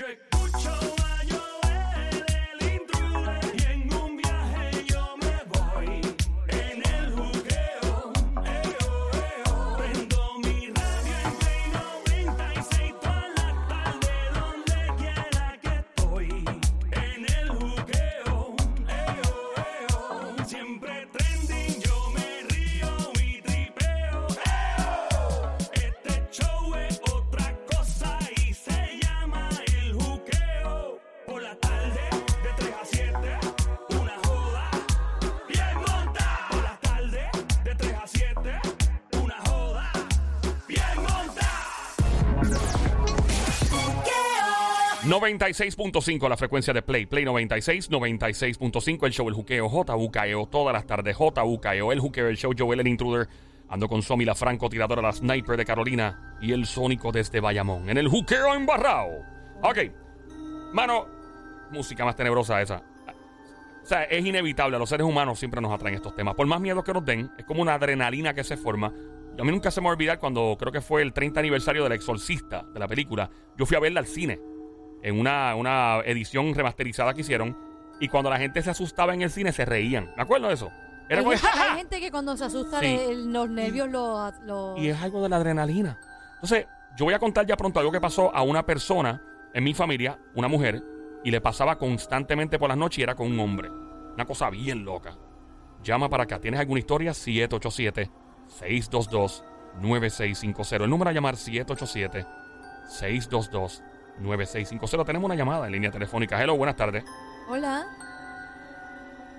Yo escucho 96.5 la frecuencia de Play. Play 96, 96.5 el show El Juqueo, JUKEO, todas las tardes, JUKEO, el Juqueo, el show Joel el Intruder. Ando con Somi, la francotiradora, la sniper de Carolina y el sónico desde Bayamón. En el Juqueo embarrado. Ok. Mano, música más tenebrosa esa. O sea, es inevitable. A los seres humanos siempre nos atraen estos temas. Por más miedo que nos den, es como una adrenalina que se forma. A mí nunca se me va a olvidar cuando creo que fue el 30 aniversario del Exorcista de la película. Yo fui a verla al cine en una, una edición remasterizada que hicieron. Y cuando la gente se asustaba en el cine, se reían. ¿Me acuerdo de eso? Era Hay, como, gente, "Ja, ja". hay gente que cuando se asusta Sí. le- los nervios lo, lo- Y es algo de la adrenalina. Entonces, yo voy a contar ya pronto algo que pasó a una persona en mi familia, una mujer, y le pasaba constantemente por las noches y era con un hombre. Una cosa bien loca. Llama para acá. ¿Tienes alguna historia? 787-622-9650. El número a llamar 787-622-9650. Tenemos una llamada en línea telefónica. Hello, buenas tardes. Hola.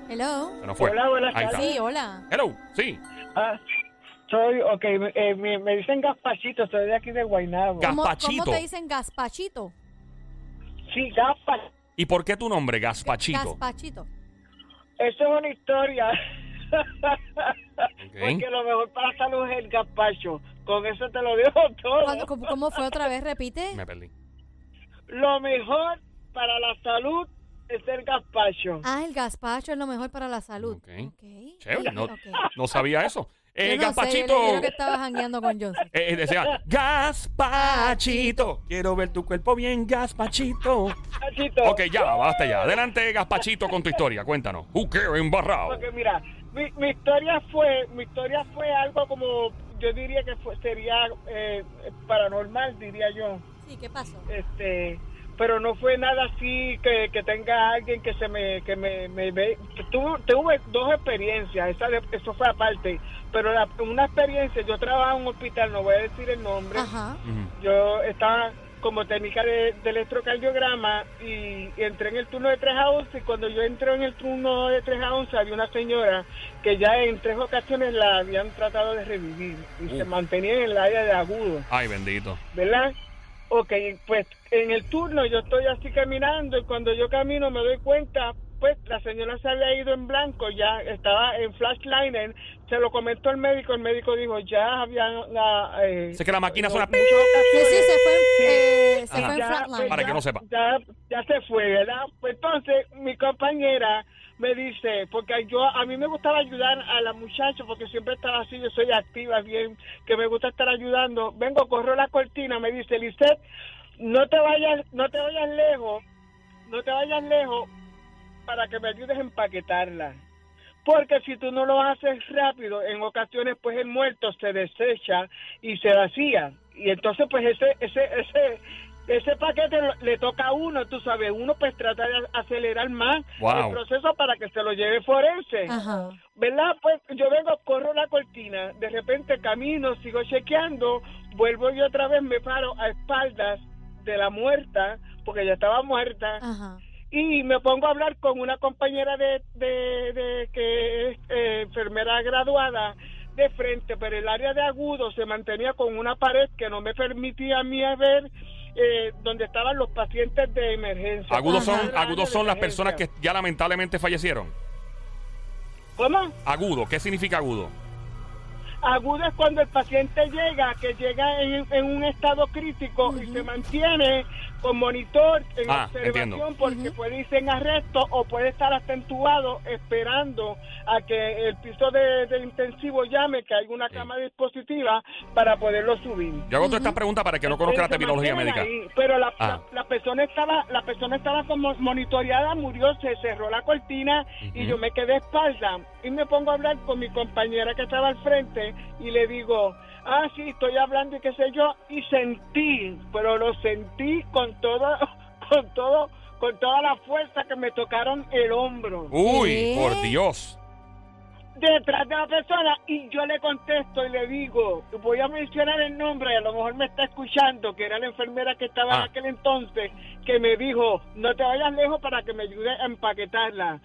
Hello. Se nos fue. Hola, buenas Ahí está. tardes. Sí, hola. Hello, sí. Ah, soy, ok, eh, me, me dicen Gaspachito, soy de aquí de Guaynabo. Ga- ¿Cómo, Gaspachito. ¿Cómo te dicen Gaspachito? Sí, Gaspa. ¿Y por qué tu nombre, Gaspachito? Gaspachito. Eso es una historia. Ok. Porque lo mejor para la salud es el gazpacho. Con eso te lo digo todo. ¿Cuándo- cómo, cómo fue otra vez? Repite. Me perdí. Lo mejor para la salud es el gazpacho. Ah, el gazpacho es lo mejor para la salud. Ok. Ok. Chévere, no, Ok. no sabía eso. Eh, Yo no sé, Gaspachito. yo creo que estabas jangueando con Joseph. Eh, eh, decía, Gaspachito. Quiero ver tu cuerpo bien, Gaspachito. Gazpachito. Ok, ya, basta ya. Adelante, Gaspachito, con tu historia. Cuéntanos. Juqueo embarrado. Porque mira, mi, mi historia fue, mi historia fue algo como, yo diría que fue, sería eh, paranormal, diría yo. Sí, ¿qué pasó? este pero no fue nada así que, que tenga alguien que se me que me, me ve tuve, tuve dos experiencias esa de- eso fue aparte pero la- una experiencia yo trabajaba en un hospital no voy a decir el nombre Ajá. Yo estaba como técnica de, de electrocardiograma y, y entré en el turno de 3 a 11 y cuando yo entré en el turno de 3 a 11 había una señora que ya en tres ocasiones la habían tratado de revivir y se mantenía en el área de agudo Ay, bendito. ¿verdad? Ok, pues en el turno yo estoy así caminando y cuando yo camino me doy cuenta, pues la señora se había ido en blanco, ya estaba en flashliner, se lo comentó el médico, el médico dijo, ya habían... la, eh, Sé que la máquina suena muchas Sí, ocasiones, sí, se fue, en- eh, se Ajá. fue en ya, flatline. pues, Para que no sepa. Ya, ya se fue, ¿verdad? Pues entonces mi compañera me dice, porque yo a mí me gustaba ayudar a la muchacha porque siempre estaba así, yo soy activa, bien, que me gusta estar ayudando. Vengo, corro la cortina, me dice, Lisette, no te vayas, no te vayas lejos, no te vayas lejos para que me ayudes a empaquetarla. Porque si tú no lo haces rápido, en ocasiones pues el muerto se desecha y se vacía. Y entonces pues ese ese ese ese paquete le toca a uno, tú sabes, uno pues trata de acelerar más Wow. el proceso para que se lo lleve forense. Ajá. ¿Verdad? Pues yo vengo, corro la cortina, de repente camino, sigo chequeando, vuelvo y otra vez me paro a espaldas de la muerta, porque ya estaba muerta, Ajá. y me pongo a hablar con una compañera de, de, de que es eh, enfermera graduada de frente, pero el área de agudo se mantenía con una pared que no me permitía a mí ver eh, donde estaban los pacientes de emergencia. Agudos son, agudos son las personas que ya lamentablemente fallecieron. ¿Cómo? Agudo, ¿qué significa agudo? Agudo es cuando el paciente llega, que llega en, en un estado crítico y se mantiene con monitor en Ah, observación entiendo. porque puede irse en arresto o puede estar hasta entubado esperando a que el piso de, de intensivo llame que hay una Sí. cama dispositiva para poderlo subir. Yo hago todas estas preguntas para que no conozca la terminología médica. ahí, pero la, Ah. la- la persona estaba, la persona estaba como monitoreada, murió, se cerró la cortina y yo me quedé espalda y me pongo a hablar con mi compañera que estaba al frente y le digo, ah, sí, estoy hablando y qué sé yo, y sentí, pero lo sentí con todo, con todo, con toda la fuerza que me tocaron el hombro Uy, por Dios. detrás de la persona y yo le contesto y le digo, voy a mencionar el nombre, a lo mejor me está escuchando, que era la enfermera que estaba Ah. en aquel entonces, que me dijo, no te vayas lejos para que me ayude a empaquetarla.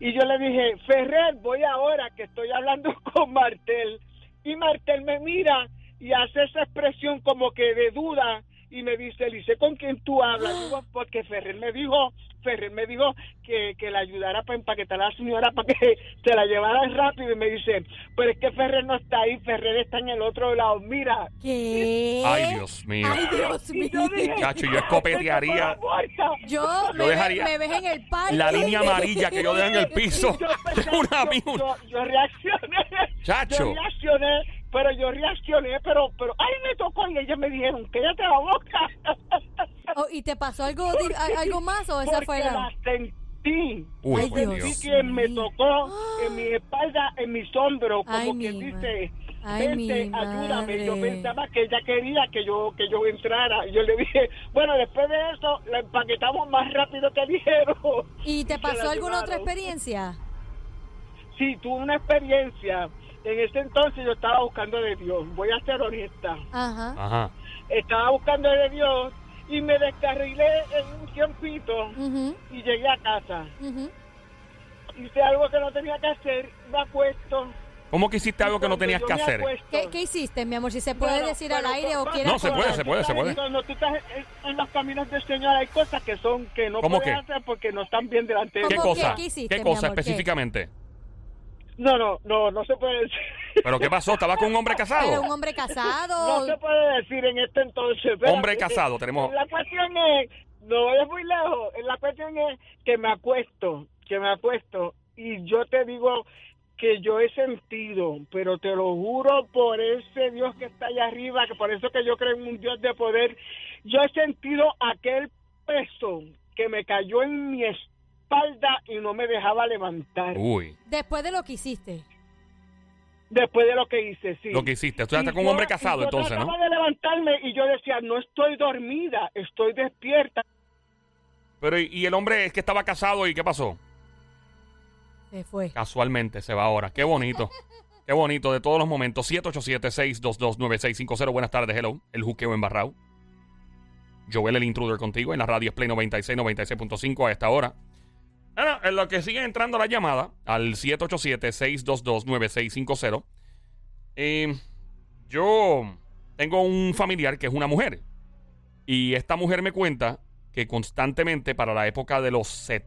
Y yo le dije, Ferrer, voy ahora que estoy hablando con Martel. Y Martel me mira y hace esa expresión como que de duda y me dice, Lice, ¿con quién tú hablas? Digo, porque Ferrer me dijo, Ferrer me dijo que, que la ayudara para empaquetar a la señora para que se la llevara rápido y me dice, pero es que Ferrer no está ahí, Ferrer está en el otro lado, mira. ¿Qué? Ay, Dios mío. Ay, Dios mío. yo dije, Chacho, yo escopetearía Yo, Yo me, dejaría me ves en el parque. la línea amarilla que yo dejo en el piso. Yo, pensé- Una yo- yo- yo reaccioné. Chacho. Yo reaccioné, pero yo reaccioné, pero, pero, ay, me tocó y ellos me dijeron, cállate la boca. Oh, ¿Y te pasó algo, algo más o esa fue la...? la sentí. Uy, Ay, Dios. Quien me tocó en mi espalda, en mis hombros, como Ay, mi dice, Ay, vente, ayúdame. Yo pensaba que ella quería que yo que yo entrara. Yo le dije, bueno, después de eso, la empaquetamos más rápido que dijeron. ¿Y te pasó alguna otra experiencia? Sí, tuve una experiencia. En ese entonces yo estaba buscando de Dios. Voy a ser honesta. Ajá. Ajá. Estaba buscando de Dios y me descarrilé en un tiempito y llegué a casa. Hice algo que no tenía que hacer, me acuesto. ¿Cómo que hiciste algo que no tenías que hacer? ¿Qué, qué hiciste, mi amor? Si se puede Bueno, decir al aire o quieres... No, se puede, se puede, se puede. Cuando tú estás en, en los caminos del Señor hay cosas que son que no ¿Cómo puedes qué? hacer porque no están bien delante de ¿Qué ¿Cómo cosa? qué? ¿Qué hiciste, ¿Qué mi cosa? ¿Qué? No, no, no, no se puede decir. ¿Pero qué pasó? ¿Estabas con un hombre ¿Era casado? un hombre casado? No se puede decir en este entonces. Hombre casado, tenemos... La cuestión es, no vayas muy lejos, la cuestión es que me acuesto, que me acuesto y yo te digo que yo he sentido, pero te lo juro por ese Dios que está allá arriba, que por eso que yo creo en un Dios de poder, yo he sentido aquel peso que me cayó en mi espalda y no me dejaba levantar. Uy, Después de lo que hiciste. Después de lo que hice, sí. lo que hiciste. Tú estás con un hombre casado yo entonces, ¿no? trataba de levantarme y yo decía, no estoy dormida, estoy despierta. Pero ¿y el hombre es que estaba casado y qué pasó? Se fue. Casualmente se va ahora. Qué bonito. Qué bonito de todos los momentos. 787-622-9650. Buenas tardes, hello. El juqueo embarrado. Joel el intruder contigo en la radio Play 96, 96.5 a esta hora. Bueno, en lo que sigue entrando la llamada al 787-622-9650. Eh, yo tengo un familiar que es una mujer. Y esta mujer me cuenta que constantemente para la época de los... set-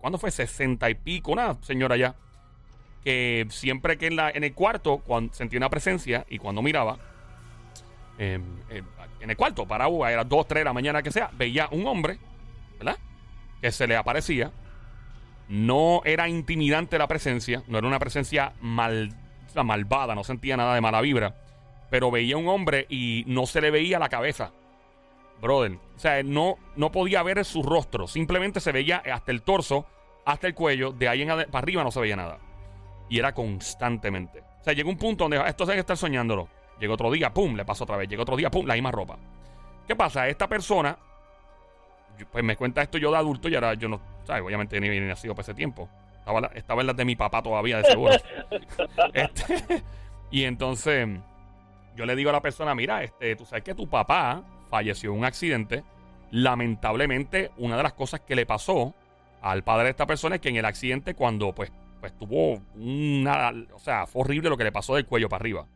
¿Cuándo fue? 60 y pico. Una señora ya. Que siempre que en, la, en el cuarto cuando sentía una presencia y cuando miraba... eh, eh, en el cuarto, parado a las 2, 3 de la mañana que sea, veía un hombre, ¿verdad? Que se le aparecía. No era intimidante la presencia, no era una presencia mal, malvada, no sentía nada de mala vibra. Pero veía un hombre y no se le veía la cabeza. Brother. O sea, no, no podía ver su rostro. Simplemente se veía hasta el torso, hasta el cuello. De ahí en para arriba no se veía nada. Y era constantemente. O sea, llegó un punto donde "Ah, esto se que estar soñándolo. Llegó otro día, pum, le pasó otra vez. Llegó otro día, pum, la misma ropa. ¿Qué pasa? Esta persona, pues me cuenta esto yo de adulto y ahora yo no, ¿sabes? Obviamente ni, ni nacido para ese tiempo. Estaba, la- estaba en las de mi papá todavía, de seguro. Este, y entonces yo le digo a la persona, mira, este, tú sabes que tu papá falleció en un accidente. Lamentablemente, una de las cosas que le pasó al padre de esta persona es que en el accidente, cuando pues, pues tuvo una, o sea, fue horrible lo que le pasó del cuello para arriba.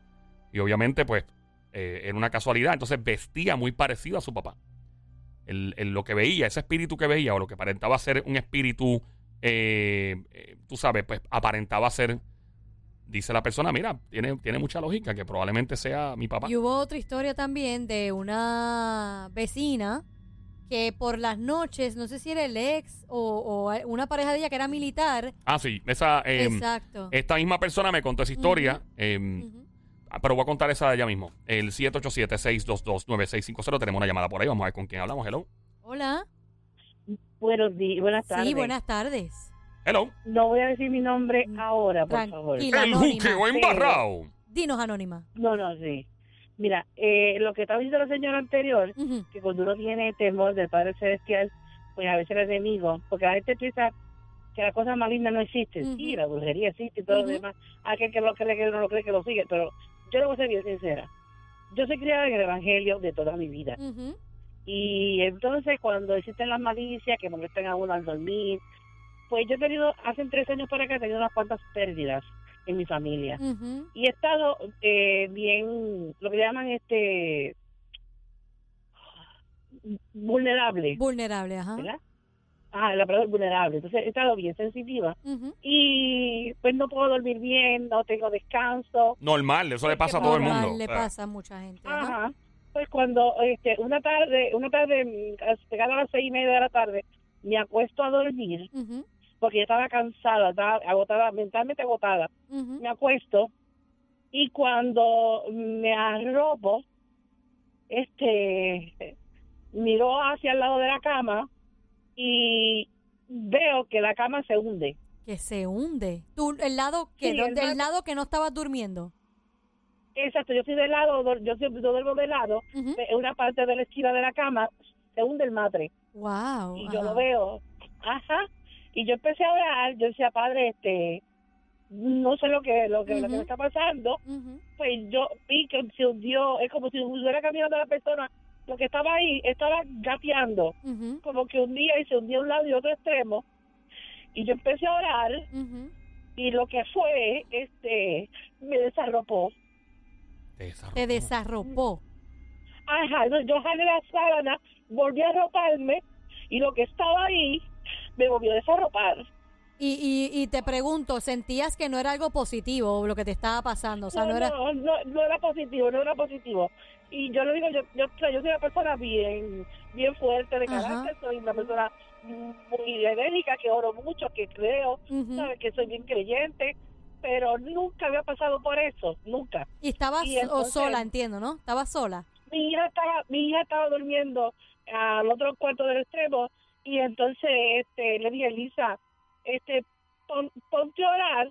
Y obviamente, pues, eh, era una casualidad. Entonces vestía muy parecido a su papá. El, el- lo que veía, ese espíritu que veía, o lo que aparentaba ser un espíritu, eh, eh, tú sabes, pues aparentaba ser, dice la persona, mira, tiene, tiene mucha lógica que probablemente sea mi papá. Y hubo otra historia también de una vecina que por las noches, no sé si era el ex o, o una pareja de ella que era militar. Ah, sí, esa, eh, Exacto. esta misma persona me contó esa historia, eh, Ujú. ah, pero voy a contar esa de ella mismo. El 787-622-9650, tenemos una llamada por ahí, vamos a ver con quién hablamos, hello. Hola. Buenos días, buenas tardes. Sí, buenas tardes. Hello. No voy a decir mi nombre ahora, por favor. El juqueo embarrado. Dinos, Anónima. No, no, sí. Mira, eh, lo que estaba diciendo la señora anterior, que cuando uno tiene temor del Padre Celestial, pues a veces el enemigo, porque la gente piensa que las cosas malignas no existen. Sí, la brujería existe y todo lo demás. Aquel que lo cree, que no lo cree, que lo sigue. Pero yo le voy a ser bien sincera. Yo soy criada en el Evangelio de toda mi vida. Y entonces cuando existen las malicias que molestan a uno al dormir, pues yo he tenido, hace tres años para acá, he tenido unas cuantas pérdidas en mi familia. Y he estado eh, bien, lo que llaman este, vulnerable, Vulnerable, ajá. ¿verdad? Ah, la palabra es vulnerable. Entonces he estado bien sensitiva. Y pues no puedo dormir bien, no tengo descanso. Normal, eso le pasa a todo el mundo. Le Eh, pasa a mucha gente. ajá. Pues cuando este, una tarde, una tarde, pegada a las seis y media de la tarde, me acuesto a dormir Ujú, porque yo estaba cansada, estaba agotada, mentalmente agotada. Me acuesto y cuando me arropo, este, miro hacia el lado de la cama y veo que la cama se hunde. Que se hunde. Tú, el lado que, Sí, el el lado- que no estabas durmiendo. Exacto, yo estoy de lado, do- yo yo duermo de lado, en una parte de la esquina de la cama se hunde el matre. Wow. y yo ajá. lo veo, ajá, y yo empecé a orar, yo decía, padre, este, no sé lo que, lo que, lo que Ujú. me está pasando, pues yo vi que se hundió, es como si hubiera caminando la persona, lo que estaba ahí, estaba gateando, como que un día y se hundió un lado y otro extremo, y yo empecé a orar, y lo que fue, este, me desarropó, te desarrolló. Te desarropó. ajá, entonces yo jalé la sábana, volví a arroparme, y lo que estaba ahí, me volvió a desarropar. Y, y, y te pregunto, ¿sentías que no era algo positivo lo que te estaba pasando? O sea, no, era... no, no, no era positivo, no era positivo. Y yo le digo, yo, yo, soy una persona bien, bien fuerte de Ajá. carácter, soy una persona muy enérgica, que oro mucho, que creo, Ujú. ¿sabes? que soy bien creyente, pero nunca había pasado por eso, nunca. Y estabas Y entonces- sola, entiendo, ¿no? Estabas sola. Mi hija estaba, mi hija estaba durmiendo al otro cuarto del extremo y entonces este le dije, Lisa, este pon- ponte a orar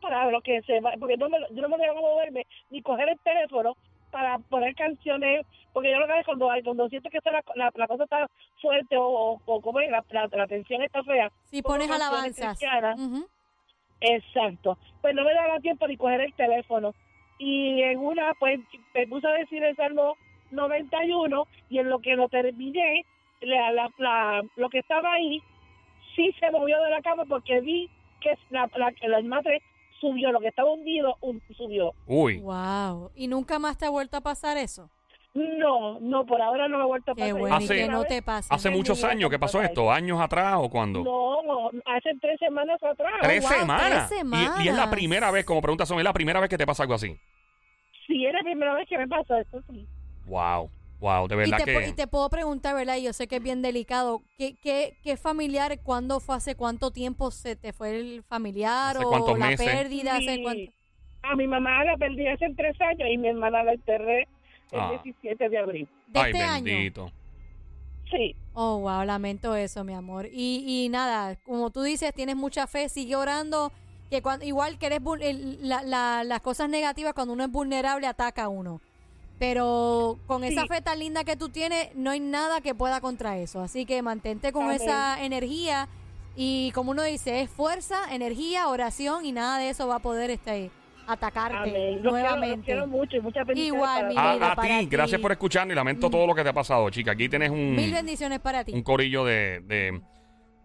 para lo que se va, porque no me, yo no me dejo moverme ni coger el teléfono para poner canciones, porque yo lo que hago es cuando, cuando siento que está la, la, la cosa está fuerte o, o, como la, la, la tensión está fea. Si pones alabanzas. Exacto. Pues no me daba tiempo ni coger el teléfono. Y en una, pues, me puse a decir el Salmo 91 y en lo que lo terminé, la, la- lo que estaba ahí sí se movió de la cama porque vi que la, la, la madre subió, lo que estaba hundido un- subió. Uy, Wow. ¿Y nunca más te ha vuelto a pasar eso? No, no, por ahora no me ha vuelto a Qué pasar. bueno, y Hace- que no te hace muchos años que pasó esto, años atrás o cuándo. No, no, hace tres semanas atrás. Tres, wow, tres semanas. Y- Y, es la semanas. primera vez, como pregunta son, es la primera vez que te pasa algo así. Sí, es la primera vez que me pasa esto, sí. Wow, wow, de Y verdad te, po- que. y te puedo preguntar, ¿verdad? Y yo sé que es bien delicado. ¿Qué, qué, qué familiar, cuándo fue, hace cuánto tiempo se te fue el familiar ¿Hace o cuántos la meses? pérdida? ¿Hace Sí. cuánto? A mi mamá la perdí hace tres años y mi hermana la enterré el Ah. 17 de abril. ¿De Ay, este año? bendito. Sí, Oh, wow, lamento eso, mi amor. Y, y nada, como tú dices, tienes mucha fe, sigue orando. Que cuando, igual que eres la- la- las cosas negativas, cuando uno es vulnerable, ataca a uno. Pero con esa fe tan linda que tú tienes, no hay nada que pueda contra eso. Así que mantente con Amén. esa energía. Y como uno dice, es fuerza, energía, oración y nada de eso va a poder este, atacarte amén. Los quiero, los nuevamente. quiero mucho y muchas bendiciones Igual, para mi todos. vida. A, ti, gracias por escucharnos y lamento Mm. todo lo que te ha pasado, chica. Aquí tienes un, Mil bendiciones para ti. un corillo de, de-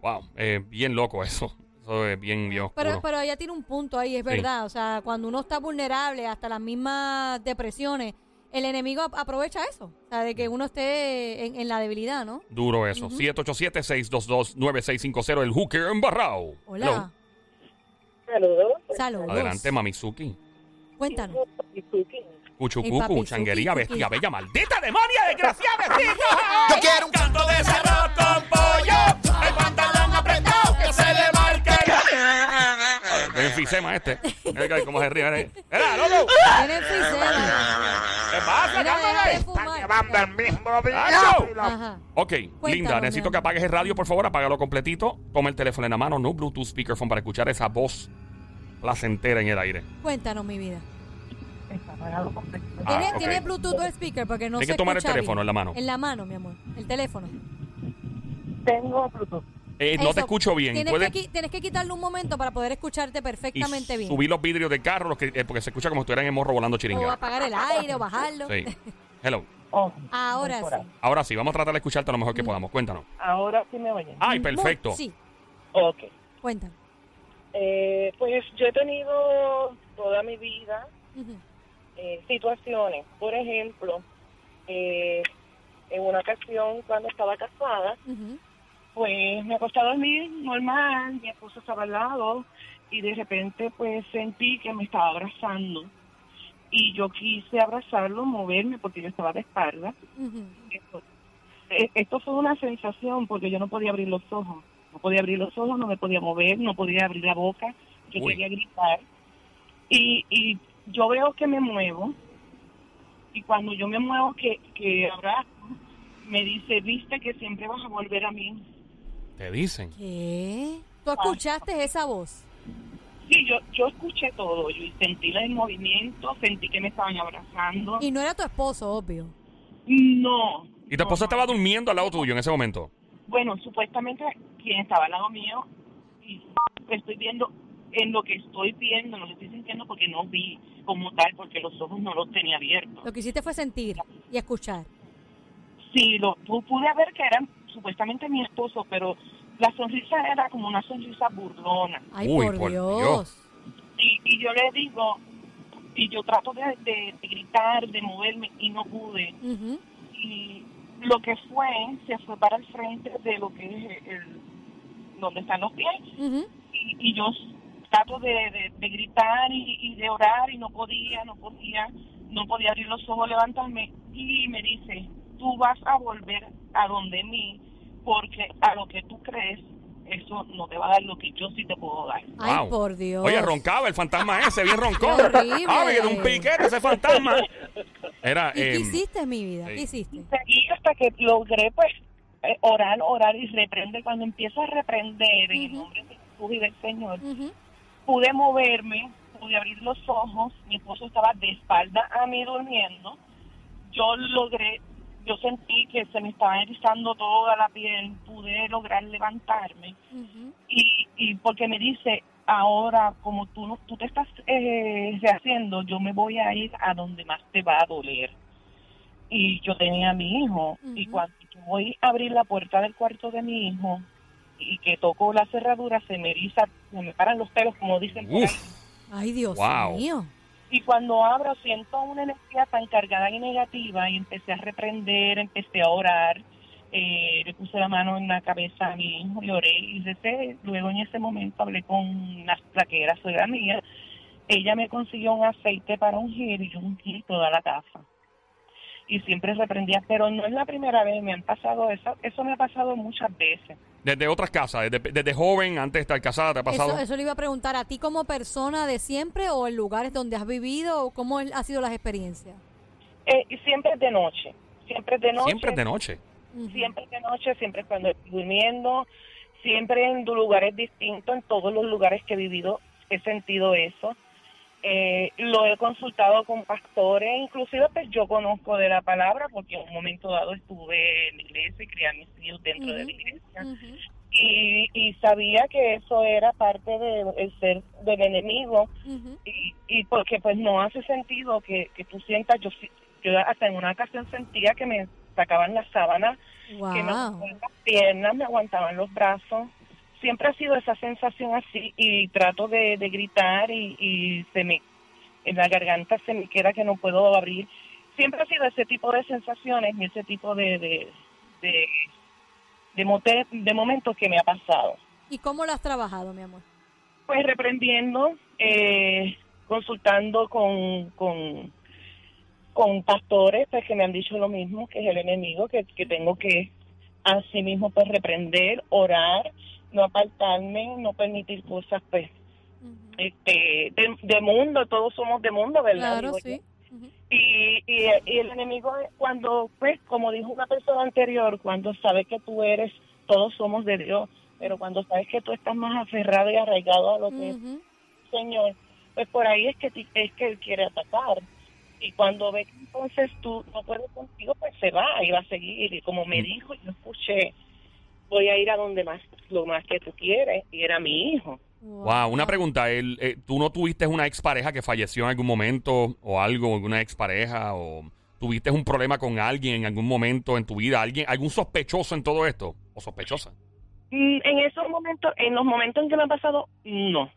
Wow, eh, bien loco eso. Eso es bien, bien oscuro. Pero, pero ella tiene un punto ahí, es Sí. verdad. O sea, cuando uno está vulnerable, hasta las mismas depresiones, el enemigo ap- aprovecha eso. O sea, de que uno esté en, en la debilidad, ¿no? Duro eso. 787-622-9650, el hooker embarrado. Hola. Saludos. Saludos. Adelante, Mamizuki. Cuéntanos. Cuchucucu, changuería, bestia, bella, maldita, demonia, desgraciada, bestia. Yo quiero un canto de cerro con pollo, enfisema este. Cómo se ríe. Era, loco. Tiene enfisema. ¿Qué pasa, cámara? mismo. Ok, Cuéntanos, Linda, necesito que apagues el radio, por favor, apágalo completito. Toma el teléfono en la mano, no Bluetooth speakerphone para escuchar esa voz placentera en el aire. Cuéntanos, mi vida. Ah, ¿Tienes, ok. ¿tienes Bluetooth o speaker? Porque no Hay se que tomar el teléfono bien. en la mano. En la mano, mi amor. El teléfono. Tengo Bluetooth. Eh, no te escucho bien. Tienes, que, qui- tienes que quitarle un momento para poder escucharte y perfectamente bien. subir los vidrios del carro, los que, eh, porque se escucha como si estuvieran en morro volando O chiringa. apagar el aire o bajarlo. Sí. Hello. Oh, Ahora sí. Ahora sí, vamos a tratar de escucharte lo mejor que podamos. Cuéntanos. Ahora sí me oyen. Ay, perfecto. Sí, Ok. cuéntanos. Eh, pues yo he tenido toda mi vida Ujú. eh, situaciones. Por ejemplo, eh, en una ocasión cuando estaba casada, Ujú. Pues me acosté a dormir normal, mi esposo estaba al lado y de repente pues sentí que me estaba abrazando y yo quise abrazarlo, moverme porque yo estaba de espalda. Ujú. Esto, esto fue una sensación porque yo no podía abrir los ojos, no podía abrir los ojos, no me podía mover, no podía abrir la boca, yo Uy. quería gritar y, y yo veo que me muevo y cuando yo me muevo que, que abrazo, me dice, viste que siempre vas a volver a mí. Te dicen. ¿Qué? ¿Tú escuchaste esa voz? Sí, yo, yo escuché todo, yo sentí el movimiento, sentí que me estaban abrazando. Y no era tu esposo, obvio. No. ¿Y tu esposa no, estaba durmiendo al lado tuyo en ese momento? Bueno, supuestamente quien estaba al lado mío, y estoy viendo, en lo que estoy viendo, no lo estoy sintiendo porque no vi como tal, porque los ojos no los tenía abiertos. Lo que hiciste fue sentir y escuchar. Sí, lo pu- pude ver que eran supuestamente mi esposo, pero la sonrisa era como una sonrisa burlona. Ay, Uy, por, por Dios. Dios. Y, y yo le digo, y yo trato de, de- de gritar, de moverme, y no pude. Y lo que fue se fue para el frente de lo que es el donde están los pies y, y yo trato de, de- de gritar y, y de orar y no podía no podía no podía abrir los ojos levantarme y me dice tú vas a volver a donde mí porque a lo que tú crees eso no te va a dar lo que yo sí te puedo dar Ay, Wow. por Dios. Oye, roncaba el fantasma ese, bien roncón. Qué horrible. Ah, me quedó un piquete ese fantasma. Era. ¿Y qué em, hiciste, mi vida? ¿Qué hiciste? seguí hasta que logré pues eh, orar orar y reprender cuando empiezo a reprender en el nombre de Jesús y del Señor pude moverme, pude abrir los ojos, mi esposo estaba de espalda a mí durmiendo, yo logré, yo sentí que se me estaba erizando toda la piel, pude lograr levantarme y, y porque me dice, ahora como tú, no- tú te estás eh, rehaciendo, yo me voy a ir a donde más te va a doler. Y yo tenía a mi hijo y cuando voy a abrir la puerta del cuarto de mi hijo y que toco la cerradura, se me eriza, se me paran los pelos, como dicen por ahí. Uf. Ay, Dios Wow. mío. Y cuando abro siento una energía tan cargada y negativa y empecé a reprender, empecé a orar, eh, le puse la mano en la cabeza a mi hijo y oré y recé. Luego en ese momento hablé con la, la que era suegra mía. Ella me consiguió un aceite para ungir y yo ungí toda la casa. Y siempre reprendía, pero no es la primera vez, me han pasado eso, eso me ha pasado muchas veces. Desde otras casas, desde, desde joven, antes de estar casada, ¿te ha pasado? Eso, eso le iba a preguntar a ti como persona de siempre o en lugares donde has vivido o cómo el- ha sido las experiencias. Eh, y siempre es de noche, siempre es de noche. Siempre es de noche. Siempre de noche, siempre cuando estoy durmiendo, siempre en lugares distintos, en todos los lugares que he vivido he sentido eso. Eh, lo he consultado con pastores, inclusive pues yo conozco de la palabra porque en un momento dado estuve en la iglesia y crié a mis hijos dentro de la iglesia. y, y sabía que eso era parte del ser del enemigo. Y, y porque pues no hace sentido que, que tú sientas, yo, yo hasta en una ocasión sentía que me sacaban las sábanas que me aguantaban las piernas, me aguantaban los brazos. Siempre ha sido esa sensación así y trato de, de gritar y, y se me, en la garganta se me queda que no puedo abrir. Siempre ha sido ese tipo de sensaciones y ese tipo de, de, de, de, mote- de momentos que me ha pasado. ¿Y cómo lo has trabajado, mi amor? Pues reprendiendo, eh, consultando con, con, con pastores pues que me han dicho lo mismo, que es el enemigo, que, que tengo que así mismo pues reprender, orar, no apartarme, no permitir cosas pues este de, de mundo, todos somos de mundo, ¿verdad? Claro, sí. Y, y, y el enemigo, cuando, pues, como dijo una persona anterior, cuando sabe que tú eres, todos somos de Dios, pero cuando sabes que tú estás más aferrado y arraigado a lo que es Ujú. Señor, pues por ahí es que, es que Él quiere atacar. Y cuando ve que entonces tú no puedes contigo, pues se va y va a seguir. Y como me dijo, yo escuché, voy a ir a donde más, lo más que tú quieres, y era mi hijo. Wow, una pregunta. El, eh, ¿Tú no tuviste una expareja que falleció en algún momento o algo, alguna expareja? ¿O tuviste un problema con alguien en algún momento en tu vida? ¿Alguien, ¿Algún sospechoso en todo esto? ¿O sospechosa? Mm, En esos momentos, en los momentos en que me ha pasado, no.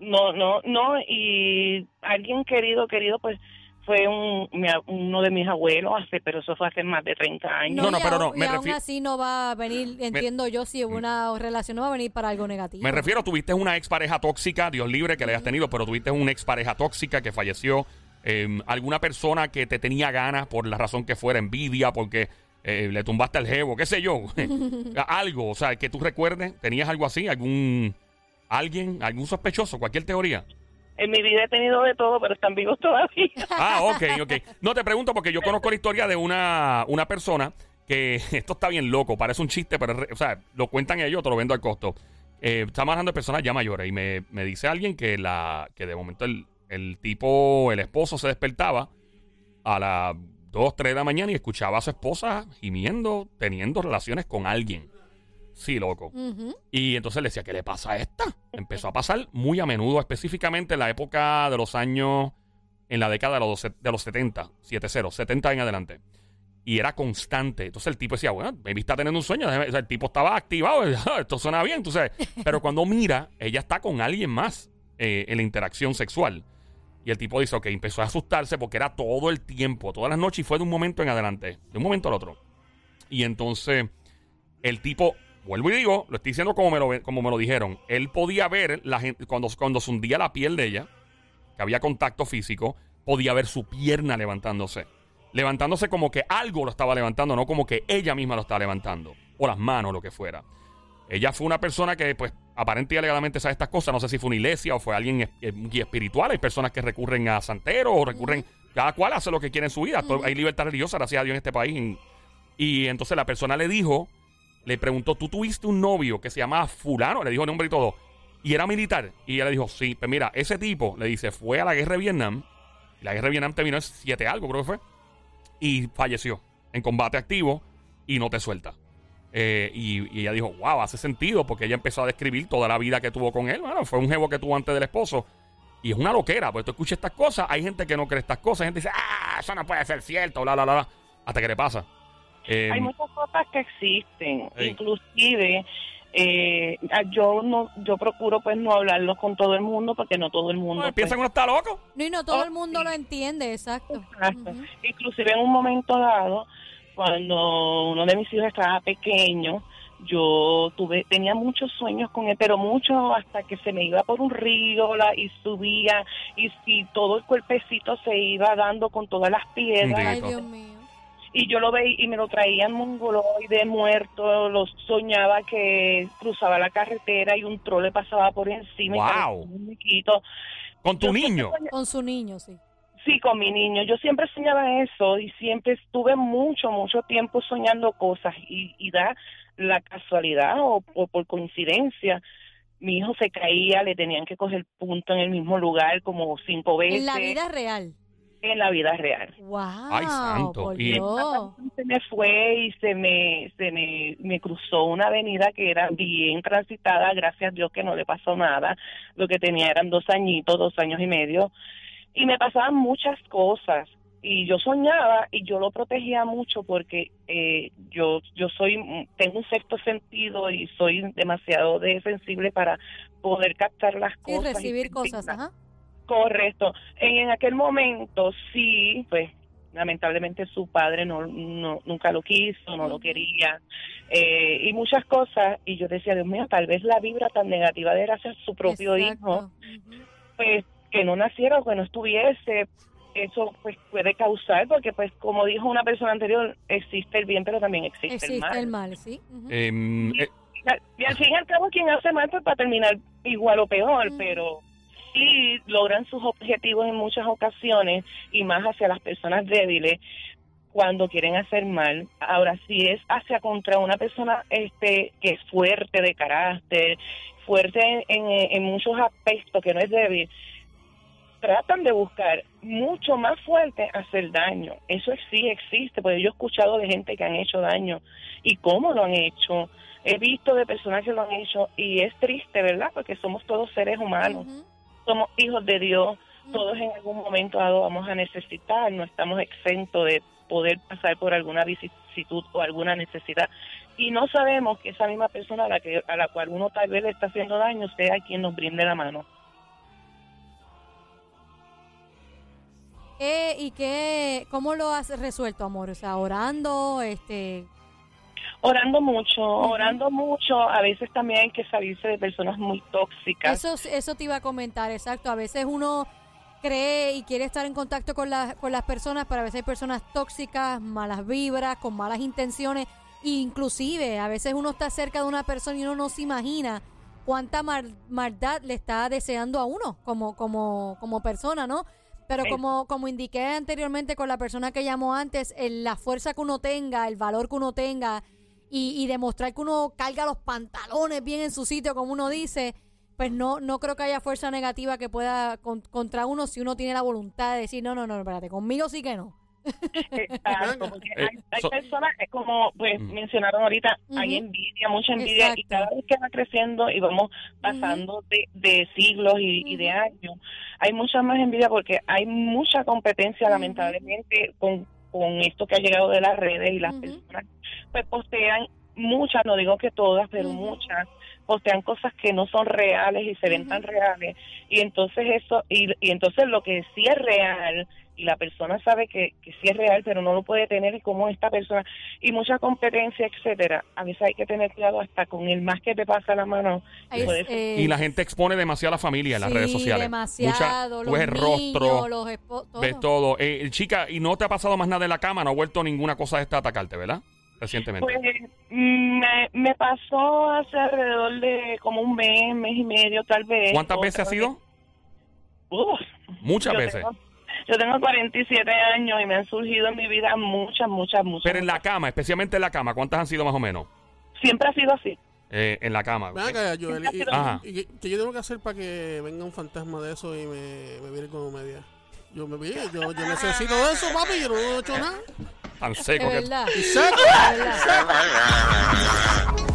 No, no, no. Y alguien querido, querido, pues fue un, mi uno de mis abuelos, hace, pero eso fue hace más de 30 años. No, no, y pero aún- no, me y aún refiero- así no va a venir, entiendo yo, si una relación no va a venir para algo negativo. Me refiero, tuviste una expareja tóxica, Dios libre que le hayas tenido, pero tuviste una expareja tóxica que falleció. eh, alguna persona que te tenía ganas por la razón que fuera, envidia, porque eh, le tumbaste el jevo, qué sé yo. algo, o sea, que tú recuerdes, ¿tenías algo así? ¿Algún alguien, algún sospechoso, cualquier teoría? En mi vida he tenido de todo, pero están vivos todavía. Ah, ok, ok. No te pregunto porque yo conozco la historia de una, una persona que esto está bien loco, parece un chiste, pero o sea, lo cuentan ellos, te lo vendo al costo. Eh, estamos hablando de personas ya mayores y me, me dice alguien que la que de momento el, el tipo, el esposo se despertaba a las 2, 3 de la mañana y escuchaba a su esposa gimiendo, teniendo relaciones con alguien. Sí, loco. Y entonces le decía, ¿qué le pasa a esta? Empezó a pasar muy a menudo, específicamente en la época de los años, en la década de los, de los 70, 70, 70 en adelante. Y era constante. Entonces el tipo decía, bueno, me está teniendo un sueño. déjame- o sea, el tipo estaba activado. "Ah, Esto suena bien, tú sabes. Pero cuando mira, ella está con alguien más eh, en la interacción sexual. Y el tipo dice, ok, empezó a asustarse porque era todo el tiempo, todas las noches y fue de un momento en adelante, de un momento al otro. Y entonces el tipo, vuelvo y digo, lo estoy diciendo como me lo, como me lo dijeron, él podía ver la gente, cuando, cuando se hundía la piel de ella, que había contacto físico, podía ver su pierna levantándose. Levantándose como que algo lo estaba levantando, no como que ella misma lo estaba levantando. O las manos, lo que fuera. Ella fue una persona que, pues, aparente y alegadamente sabe estas cosas. No sé si fue una iglesia o fue alguien es- eh, guía espiritual. Hay personas que recurren a santeros o recurren. Cada cual hace lo que quiere en su vida. Hay libertad religiosa, gracias a Dios, en este país. Y entonces la persona le dijo, le preguntó, ¿tú tuviste un novio que se llamaba Fulano? Le dijo el nombre y todo. Y era militar. Y ella le dijo, sí. Pues mira, ese tipo, le dice, fue a la guerra de Vietnam. La guerra de Vietnam terminó en 7 algo, creo que fue. Y falleció en combate activo y no te suelta. Eh, y, ella dijo, wow, hace sentido porque ella empezó a describir toda la vida que tuvo con él. Bueno, fue un jevo que tuvo antes del esposo. Y es una loquera, porque tú escuchas estas cosas, hay gente que no cree estas cosas, hay gente que dice, ah, eso no puede ser cierto, bla, bla, bla, hasta que le pasa. Eh, Hay muchas cosas que existen, inclusive eh, yo no yo procuro pues no hablarlo con todo el mundo porque no todo el mundo pues, piensan que uno está loco. No, y no todo Oh, el mundo sí. lo entiende, exacto. Exacto. Inclusive en un momento dado, cuando uno de mis hijos estaba pequeño, yo tuve tenía muchos sueños con él, pero mucho hasta que se me iba por un río la, y subía y si todo el cuerpecito se iba dando con todas las piedras Ay. Dios mío. Y yo lo veía y me lo traían mongoloide muerto, lo soñaba que cruzaba la carretera y un troll le pasaba por encima Wow. un. Con tu Yo niño. soñaba- Con su niño, sí. Sí, con mi niño. Yo siempre soñaba eso y siempre estuve mucho, mucho tiempo soñando cosas y, y da la casualidad o, o por coincidencia. Mi hijo se caía, le tenían que coger punto en el mismo lugar como cinco veces En la vida real. En la vida real. Wow. Ay, santo. Por Y- Dios. se me fue y se me se me, me cruzó una avenida que era bien transitada, gracias a Dios que no le pasó nada. Lo que tenía eran dos añitos, dos años y medio. Y me pasaban muchas cosas. Y yo soñaba y yo lo protegía mucho porque eh, yo yo soy tengo un sexto sentido y soy demasiado de sensible para poder captar las Y cosas. recibir sentirlas. cosas, ajá. Correcto. En, en aquel momento sí, pues lamentablemente su padre no, no nunca lo quiso, no lo quería eh, y muchas cosas y yo decía Dios mío tal vez la vibra tan negativa de él hacia su propio hijo Exacto. Pues que no naciera o que no estuviese eso pues puede causar porque pues como dijo una persona anterior existe el bien pero también existe, el Existe mal el mal, sí. Ujú. Em, eh, y al fin y al cabo quien hace mal pues va a terminar igual o peor Mm. pero sí logran sus objetivos en muchas ocasiones y más hacia las personas débiles cuando quieren hacer mal. Ahora, si es hacia contra una persona este que es fuerte de carácter, fuerte en, muchos aspectos, que no es débil, tratan de buscar mucho más fuerte hacer daño. Eso es- sí existe, porque yo he escuchado de gente que han hecho daño y cómo lo han hecho. He visto de personas que lo han hecho y es triste, ¿verdad? Porque somos todos seres humanos. Somos hijos de Dios, todos en algún momento dado vamos a necesitar, no estamos exentos de poder pasar por alguna vicisitud o alguna necesidad y no sabemos que esa misma persona a la que a la cual uno tal vez le está haciendo daño sea quien nos brinde la mano. ¿Qué- ¿Y qué, cómo lo has resuelto, amor? O sea, orando, este... Orando mucho, orando mucho, a veces también hay que salirse de personas muy tóxicas. Eso, eso te iba a comentar, exacto. A veces uno cree y quiere estar en contacto con, las con las personas, pero a veces hay personas tóxicas, malas vibras, con malas intenciones. E inclusive, a veces uno está cerca de una persona y uno no se imagina cuánta mal- maldad le está deseando a uno como, como, como persona, ¿no? Pero como, como indiqué anteriormente con la persona que llamó antes, el- la fuerza que uno tenga, el valor que uno tenga y, y demostrar que uno carga los pantalones bien en su sitio, como uno dice, pues no, no creo que haya fuerza negativa que pueda con- contra uno si uno tiene la voluntad de decir, no, no, no, espérate, conmigo sí que no. Exacto, porque Eh, hay, hay so- personas, es como pues Mm. mencionaron ahorita, hay envidia, mucha envidia, y cada vez que va creciendo y vamos pasando de, de siglos y, y de años, hay mucha más envidia porque hay mucha competencia, lamentablemente, con, con esto que ha llegado de las redes y las personas pues postean muchas, no digo que todas, pero muchas, postean cosas que no son reales y se ven tan reales. Y entonces eso y, y entonces lo que sí es real y la persona sabe que, que sí es real pero no lo puede tener y como esta persona y mucha competencia etcétera a veces hay que tener cuidado hasta con el más que te pasa la mano es, eh, Y la gente expone demasiado a la familia en las sí, redes sociales. demasiado, Mucha- los ves el niños, rostro, los todo. ves todo. Eh, chica, y no te ha pasado más nada en la cama, no ha vuelto ninguna cosa de esta a atacarte, ¿verdad? Recientemente. pues mm, me, me pasó hace alrededor de como un mes mes y medio tal vez ¿Cuántas veces ha sido? Uf, Muchas veces. tengo- yo tengo 47 años y me han surgido en mi vida muchas muchas muchas Pero en la cama, especialmente en la cama, ¿cuántas han sido más o menos? siempre ha sido así Eh, en la cama. Ven acá, Joel, y, y- Ajá. y qué- qué yo tengo que hacer para que venga un fantasma de eso y me, me mire como media? Yo me vi, yo, yo necesito de eso, papi, yo no he hecho nada. Tan seco que... verdad. Y seco. verdad.